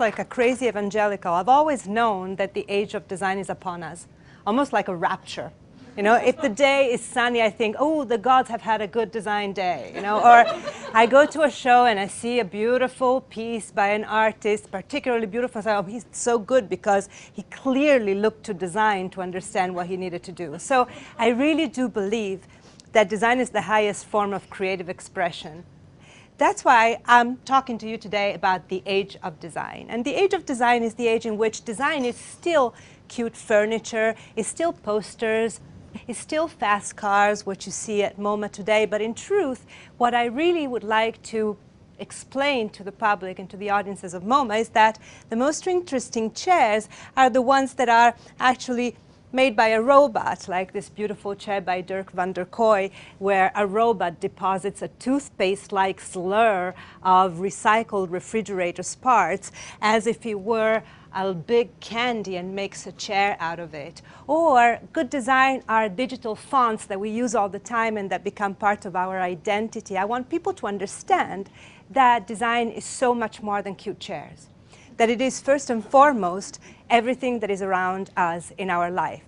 like a crazy evangelical, I've always known that the age of design is upon us, almost like a rapture. You know, if the day is sunny, I think, oh, the gods have had a good design day. You know, or I go to a show and I see a beautiful piece by an artist, particularly beautiful. So oh, he's so good because he clearly looked to design to understand what he needed to do. So I really do believe that design is the highest form of creative expression. That's why I'm talking to you today about the age of design. And the age of design is the age in which design is still cute furniture, is still posters, is still fast cars, what you see at MoMA today. But in truth, what I really would like to explain to the public and to the audiences of MoMA is that the most interesting chairs are the ones that are actually made by a robot, like this beautiful chair by Dirk van der Kooij, where a robot deposits a toothpaste-like slur of recycled refrigerators parts as if it were a big candy and makes a chair out of it. Or good design are digital fonts that we use all the time and that become part of our identity. I want people to understand that design is so much more than cute chairs. That it is first and foremost everything that is around us in our life.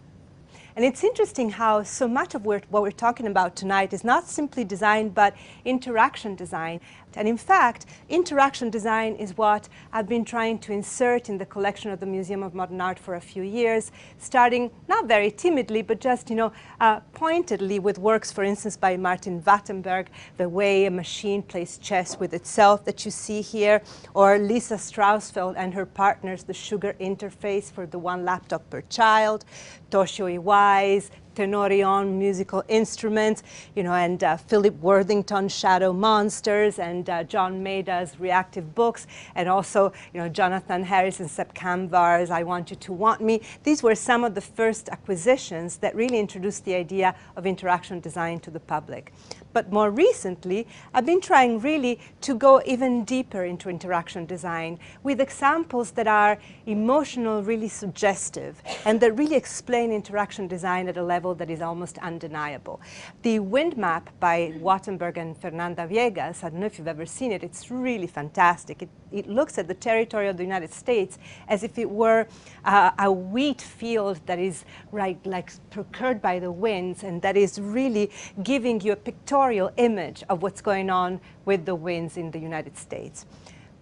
And it's interesting how so much of what we're talking about tonight is not simply design, but interaction design. And in fact, interaction design is what I've been trying to insert in the collection of the Museum of Modern Art for a few years, starting not very timidly, but just, you know, uh, pointedly with works, for instance, by Martin Wattenberg, the way a machine plays chess with itself that you see here, or Lisa Strausfeld and her partners, the sugar interface for the one laptop per child, Toshio Iwai's Tenori-on musical instruments, you know, and uh, Philip Worthington Shadow Monsters and uh, John Maeda's reactive books, and also, you know, Jonathan Harris and Sepp Kamvar's I Want You to Want Me. These were some of the first acquisitions that really introduced the idea of interaction design to the public. But more recently, I've been trying really to go even deeper into interaction design with examples that are emotional, really suggestive, and that really explain interaction design at a level that is almost undeniable. The wind map by Wattenberg and Fernanda Viegas, I don't know if you've ever seen it, it's really fantastic. It, it looks at the territory of the United States as if it were uh, a wheat field that is right, like procured by the winds and that is really giving you a pictorial image of what's going on with the winds in the United States.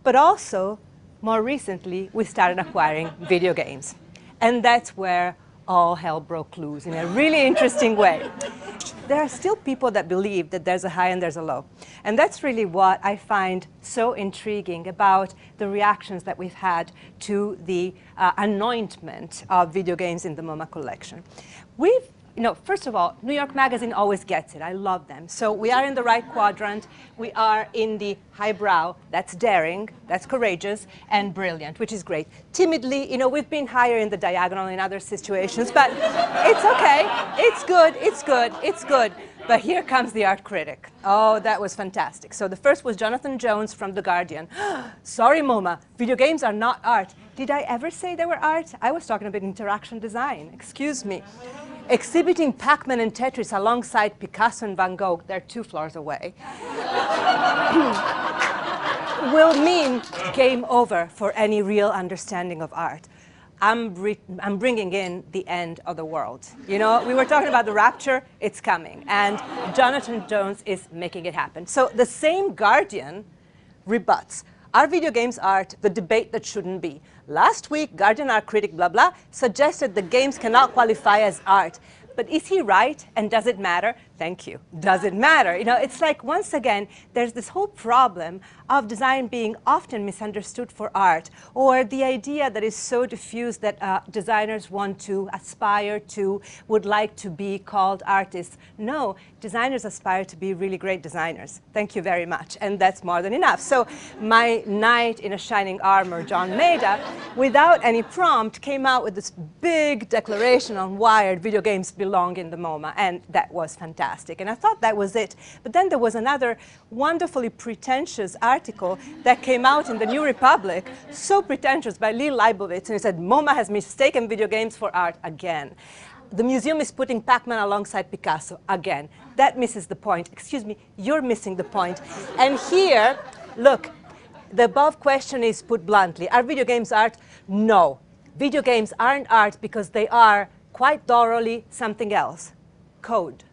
But also, more recently, we started acquiring video games. And that's where all hell broke loose in a really interesting way. There are still people that believe that there's a high and there's a low. And that's really what I find so intriguing about the reactions that we've had to the uh, anointment of video games in the MoMA collection. We've you know, first of all, New York Magazine always gets it. I love them. So we are in the right quadrant. We are in the highbrow. That's daring, that's courageous, and brilliant, which is great. Timidly, you know, we've been higher in the diagonal in other situations, but it's okay. It's good, it's good, it's good. But here comes the art critic. Oh, that was fantastic. So the first was Jonathan Jones from The Guardian. Sorry, MoMA, video games are not art. Did I ever say they were art? I was talking about interaction design. Excuse me. Exhibiting Pac-Man and Tetris alongside Picasso and Van Gogh, they're two floors away, will mean game over for any real understanding of art. I'm, I'm, bringing in the end of the world. You know, we were talking about the rapture, it's coming. And Jonathan Jones is making it happen. So the same Guardian rebuts. Are video games art? The debate that shouldn't be. Last week, Guardian art critic blah blah suggested the games cannot qualify as art. But is he right? And does it matter? Thank you. Does it matter? You know, it's like once again, there's this whole problem of design being often misunderstood for art, or the idea that is so diffuse that uh, designers want to aspire to, would like to be called artists. No, designers aspire to be really great designers. Thank you very much. And that's more than enough. So my knight in a shining armor, John Maeda, without any prompt, came out with this big declaration on Wired, video games belong in the MoMA, and that was fantastic fantastic. And I thought that was it. But then there was another wonderfully pretentious article that came out in the New Republic, so pretentious by Lee Leibovitz, and he said, MoMA has mistaken video games for art again. The museum is putting Pac-Man alongside Picasso again. That misses the point. Excuse me, you're missing the point. And here, look, the above question is put bluntly Are video games art? No. Video games aren't art because they are quite thoroughly something else code.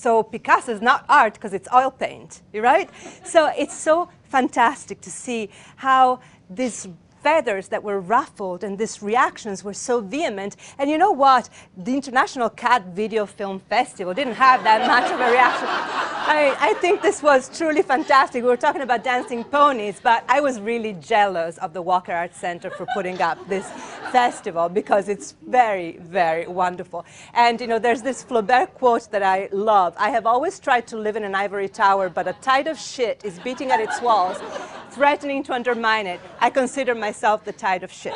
So Picasso is not art because it's oil paint, right? so it's so fantastic to see how this feathers that were ruffled and these reactions were so vehement. And you know what? The International Cat Video Film Festival didn't have that much of a reaction. I, I think this was truly fantastic. We were talking about dancing ponies, but I was really jealous of the Walker Arts Center for putting up this festival because it's very, very wonderful. And you know, there's this Flaubert quote that I love. I have always tried to live in an ivory tower, but a tide of shit is beating at its walls threatening to undermine it, I consider myself the tide of shit.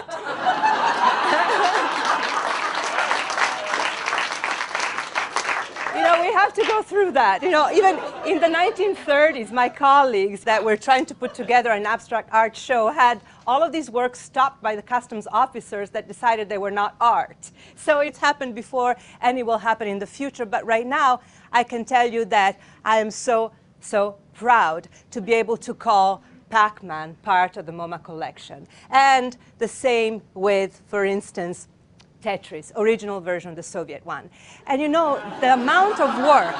you know, we have to go through that. You know, even in the 1930s, my colleagues that were trying to put together an abstract art show had all of these works stopped by the customs officers that decided they were not art. So it's happened before and it will happen in the future. But right now, I can tell you that I am so, so proud to be able to call Pac-Man part of the MoMA collection. And the same with, for instance, Tetris, original version, the Soviet one. And you know, the amount of work,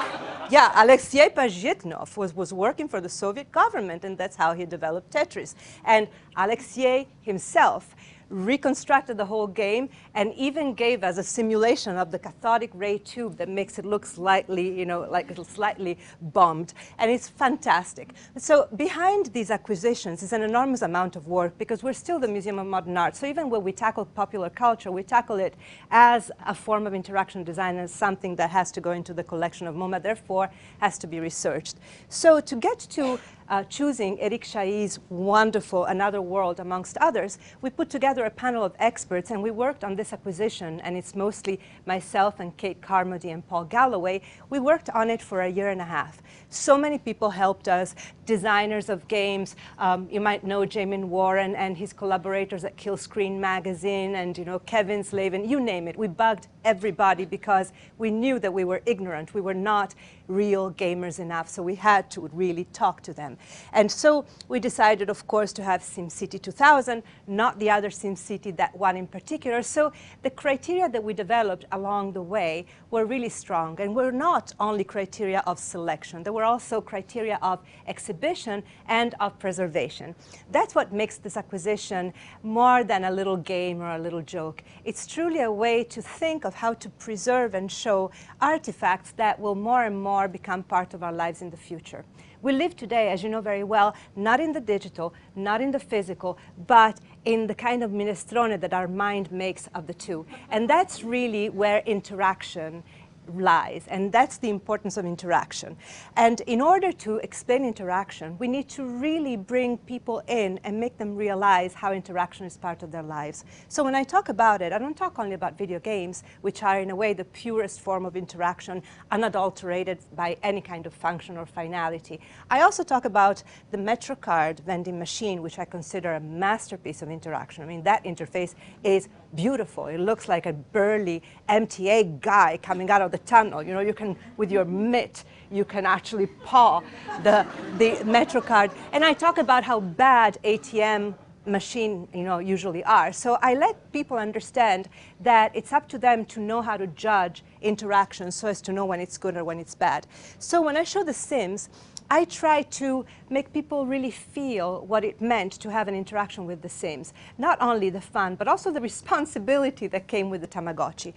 yeah, Alexei Pajitnov was, was working for the Soviet government, and that's how he developed Tetris. And Alexei himself reconstructed the whole game, and even gave us a simulation of the cathodic ray tube that makes it look slightly, you know, like it's slightly bombed. And it's fantastic. So behind these acquisitions is an enormous amount of work because we're still the Museum of Modern Art. So even when we tackle popular culture, we tackle it as a form of interaction design as something that has to go into the collection of MoMA, therefore has to be researched. So to get to uh, choosing Eric Chahi's wonderful Another World, amongst others, we put together a panel of experts and we worked on this acquisition, and it's mostly myself and Kate Carmody and Paul Galloway. We worked on it for a year and a half. So many people helped us, designers of games. Um, you might know Jamin Warren and his collaborators at Kill Screen Magazine and you know Kevin Slavin, you name it. We bugged everybody because we knew that we were ignorant. We were not real gamers enough, so we had to really talk to them. And so we decided, of course, to have SimCity 2000, not the other SimCity, that one in particular. So the criteria that we developed along the way were really strong, and were not only criteria of selection. There were also criteria of exhibition and of preservation. That's what makes this acquisition more than a little game or a little joke. It's truly a way to think how to preserve and show artifacts that will more and more become part of our lives in the future. We live today, as you know very well, not in the digital, not in the physical, but in the kind of minestrone that our mind makes of the two. And that's really where interaction lies, and that's the importance of interaction. And in order to explain interaction, we need to really bring people in and make them realize how interaction is part of their lives. So when I talk about it, I don't talk only about video games, which are in a way the purest form of interaction, unadulterated by any kind of function or finality. I also talk about the MetroCard vending machine, which I consider a masterpiece of interaction. I mean, that interface is beautiful. It looks like a burly MTA guy coming out of the tunnel. You know, you can, with your mitt, you can actually paw the, the MetroCard. And I talk about how bad ATM machine you know usually are so i let people understand that it's up to them to know how to judge interactions so as to know when it's good or when it's bad so when i show the sims I try to make people really feel what it meant to have an interaction with The Sims. Not only the fun, but also the responsibility that came with the Tamagotchi.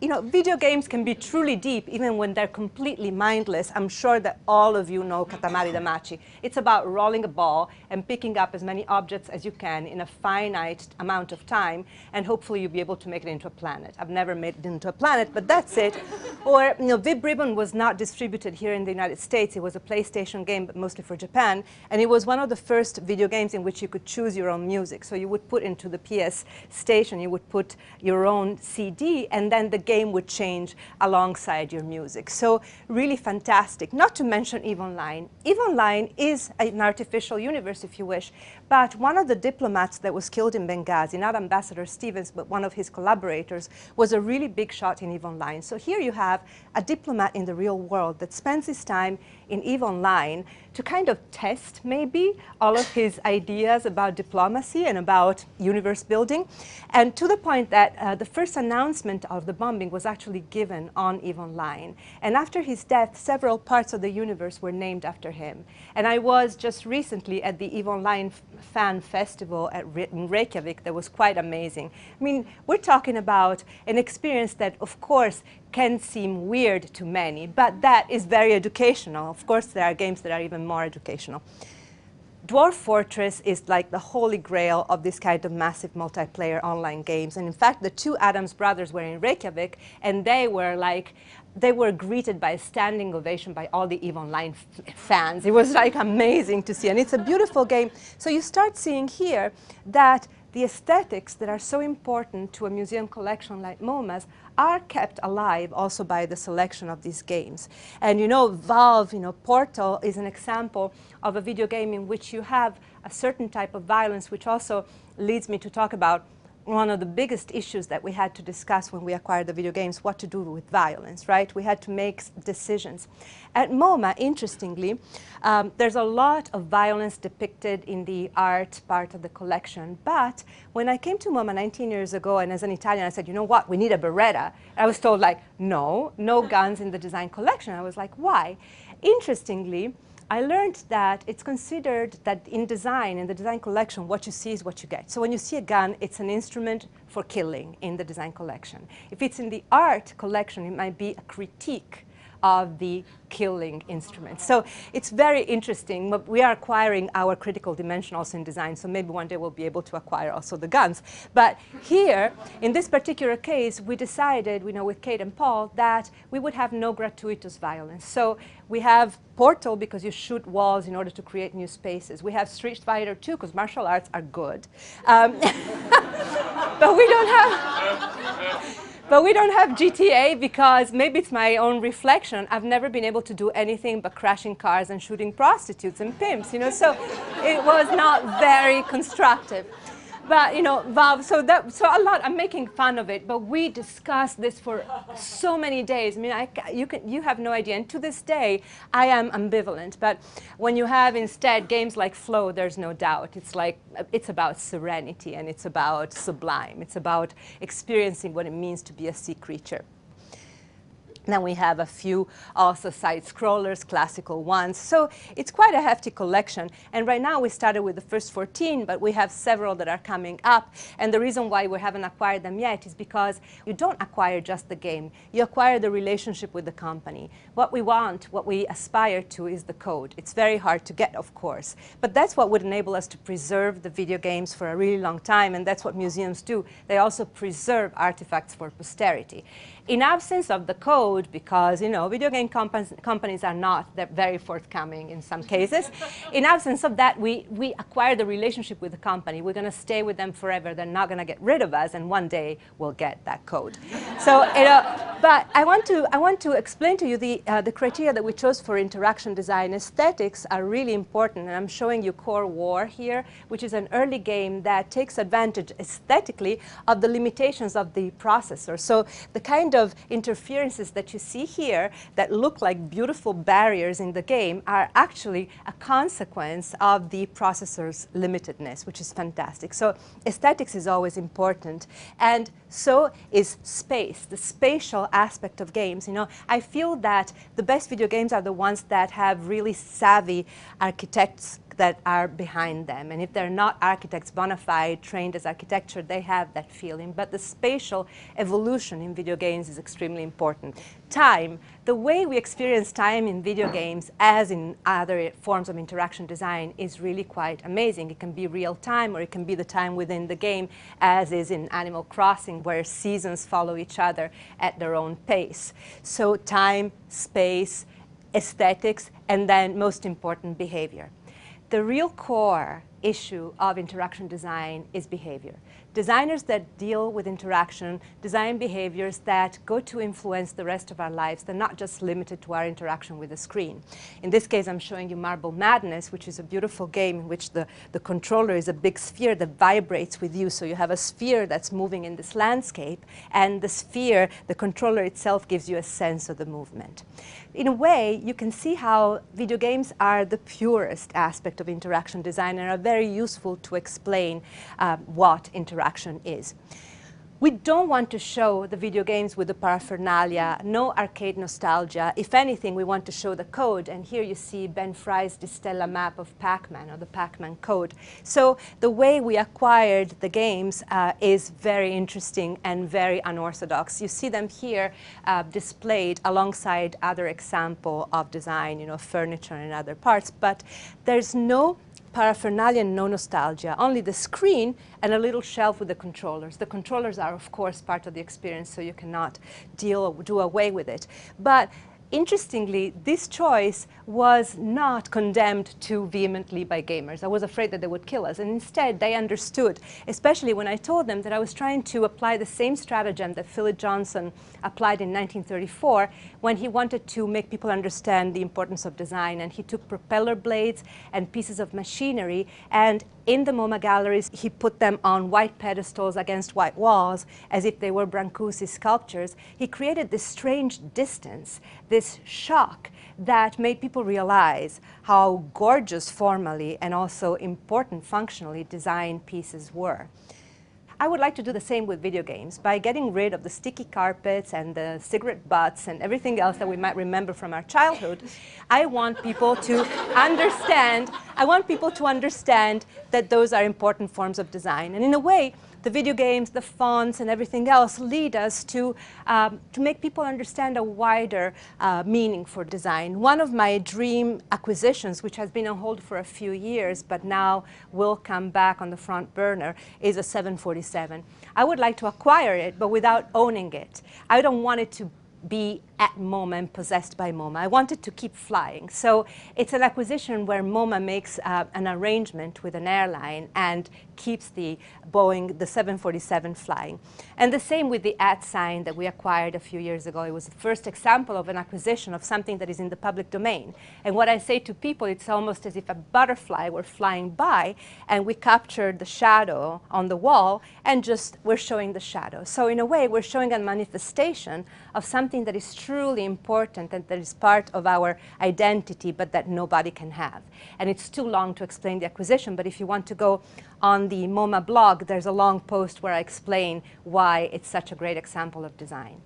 You know, video games can be truly deep even when they're completely mindless. I'm sure that all of you know Katamari Damacy. It's about rolling a ball and picking up as many objects as you can in a finite amount of time, and hopefully you'll be able to make it into a planet. I've never made it into a planet, but that's it. or, you know, Vib Ribbon was not distributed here in the United States. It was a PlayStation Game, but mostly for Japan. And it was one of the first video games in which you could choose your own music. So you would put into the PS station, you would put your own CD, and then the game would change alongside your music. So really fantastic. Not to mention EVE Online. EVE Online is an artificial universe, if you wish, But one of the diplomats that was killed in Benghazi, not Ambassador Stevens, but one of his collaborators, was a really big shot in EVE Online. So here you have a diplomat in the real world that spends his time in EVE Online to kind of test maybe all of his ideas about diplomacy and about universe building. And to the point that uh, the first announcement of the bombing was actually given on EVE Online. And after his death, several parts of the universe were named after him. And I was just recently at the EVE Online fan festival at in Reykjavik that was quite amazing. I mean, we're talking about an experience that, of course, can seem weird to many, but that is very educational. Of course, there are games that are even more educational. Dwarf Fortress is like the holy grail of this kind of massive multiplayer online games. And in fact, the two Adams brothers were in Reykjavik, and they were like, they were greeted by a standing ovation by all the EVE Online fans. It was like amazing to see, and it's a beautiful game. So you start seeing here that the aesthetics that are so important to a museum collection like MoMA's are kept alive also by the selection of these games. And you know, Valve, you know, Portal is an example of a video game in which you have a certain type of violence, which also leads me to talk about one of the biggest issues that we had to discuss when we acquired the video games, what to do with violence, right? We had to make decisions. At MoMA, interestingly, um, there's a lot of violence depicted in the art part of the collection, but when I came to MoMA 19 years ago, and as an Italian, I said, you know what, we need a Beretta. I was told like, no, no guns in the design collection. I was like, why? Interestingly, I learned that it's considered that in design, in the design collection, what you see is what you get. So when you see a gun, it's an instrument for killing in the design collection. If it's in the art collection, it might be a critique of the killing instruments. So it's very interesting. We are acquiring our critical dimension also in design, so maybe one day we'll be able to acquire also the guns. But here, in this particular case, we decided, you know, with Kate and Paul, that we would have no gratuitous violence. So we have Portal because you shoot walls in order to create new spaces. We have Street Fighter 2 because martial arts are good. Um, but we don't have... But we don't have GTA because maybe it's my own reflection. I've never been able to do anything but crashing cars and shooting prostitutes and pimps, you know, so it was not very constructive but you know, Valve. So that so a lot. I'm making fun of it, but we discussed this for so many days. I mean, I, you can you have no idea. And to this day, I am ambivalent. But when you have instead games like Flow, there's no doubt. It's like it's about serenity and it's about sublime. It's about experiencing what it means to be a sea creature. Then we have a few also side scrollers, classical ones. So it's quite a hefty collection. And right now we started with the first 14, but we have several that are coming up. And the reason why we haven't acquired them yet is because you don't acquire just the game. You acquire the relationship with the company. What we want, what we aspire to is the code. It's very hard to get, of course. But that's what would enable us to preserve the video games for a really long time. And that's what museums do. They also preserve artifacts for posterity in absence of the code, because you know video game companies, companies are not very forthcoming in some cases, in absence of that, we, we acquire the relationship with the company. We're going to stay with them forever. They're not going to get rid of us, and one day we'll get that code. so, you know, but I want to I want to explain to you the uh, the criteria that we chose for interaction design. Aesthetics are really important, and I'm showing you Core War here, which is an early game that takes advantage aesthetically of the limitations of the processor. So the kind kind of interferences that you see here that look like beautiful barriers in the game are actually a consequence of the processor's limitedness, which is fantastic. So aesthetics is always important. And so is space, the spatial aspect of games. You know, I feel that the best video games are the ones that have really savvy architects that are behind them. And if they're not architects bona fide, trained as architecture, they have that feeling. But the spatial evolution in video games is extremely important. Time, the way we experience time in video games, as in other forms of interaction design, is really quite amazing. It can be real time, or it can be the time within the game, as is in Animal Crossing, where seasons follow each other at their own pace. So time, space, aesthetics, and then most important, behavior the real core issue of interaction design is behavior. Designers that deal with interaction design behaviors that go to influence the rest of our lives. They're not just limited to our interaction with the screen. In this case, I'm showing you Marble Madness, which is a beautiful game in which the, the controller is a big sphere that vibrates with you. So you have a sphere that's moving in this landscape, and the sphere, the controller itself, gives you a sense of the movement. In a way, you can see how video games are the purest aspect of interaction design and are very useful to explain uh, what interaction is. We don't want to show the video games with the paraphernalia, no arcade nostalgia. If anything, we want to show the code. And here you see Ben Fry's Distella map of Pac-Man, or the Pac-Man code. So the way we acquired the games uh, is very interesting and very unorthodox. You see them here uh, displayed alongside other example of design, you know, furniture and other parts. But there's no paraphernalia, and no nostalgia, only the screen and a little shelf with the controllers. The controllers are, of course, part of the experience, so you cannot deal do away with it. But Interestingly, this choice was not condemned too vehemently by gamers. I was afraid that they would kill us. And instead, they understood, especially when I told them that I was trying to apply the same stratagem that Philip Johnson applied in 1934 when he wanted to make people understand the importance of design. And he took propeller blades and pieces of machinery and in the MoMA galleries, he put them on white pedestals against white walls as if they were Brancusi sculptures. He created this strange distance, this shock that made people realize how gorgeous formally and also important functionally designed pieces were. I would like to do the same with video games by getting rid of the sticky carpets and the cigarette butts and everything else that we might remember from our childhood. I want people to understand, I want people to understand that those are important forms of design. And in a way, the video games, the fonts, and everything else lead us to, um, to make people understand a wider uh, meaning for design. One of my dream acquisitions, which has been on hold for a few years, but now will come back on the front burner, is a 747. I would like to acquire it, but without owning it. I don't want it to be at MoMA and possessed by MoMA. I wanted to keep flying. So it's an acquisition where MoMA makes uh, an arrangement with an airline and keeps the Boeing, the 747 flying. And the same with the at sign that we acquired a few years ago. It was the first example of an acquisition of something that is in the public domain. And what I say to people, it's almost as if a butterfly were flying by and we captured the shadow on the wall and just we're showing the shadow. So in a way, we're showing a manifestation of something that is truly important and that is part of our identity, but that nobody can have. And it's too long to explain the acquisition, but if you want to go on the MoMA blog, there's a long post where I explain why it's such a great example of design.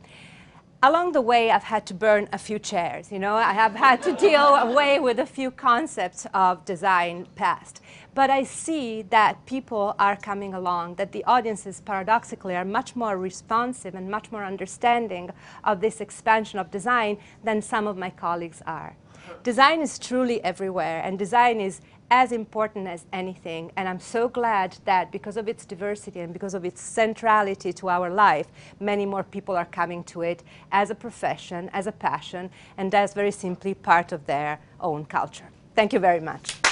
Along the way, I've had to burn a few chairs. You know, I have had to deal away with a few concepts of design past. But I see that people are coming along, that the audiences paradoxically are much more responsive and much more understanding of this expansion of design than some of my colleagues are. Design is truly everywhere, and design is as important as anything. And I'm so glad that because of its diversity and because of its centrality to our life, many more people are coming to it as a profession, as a passion, and as very simply part of their own culture. Thank you very much.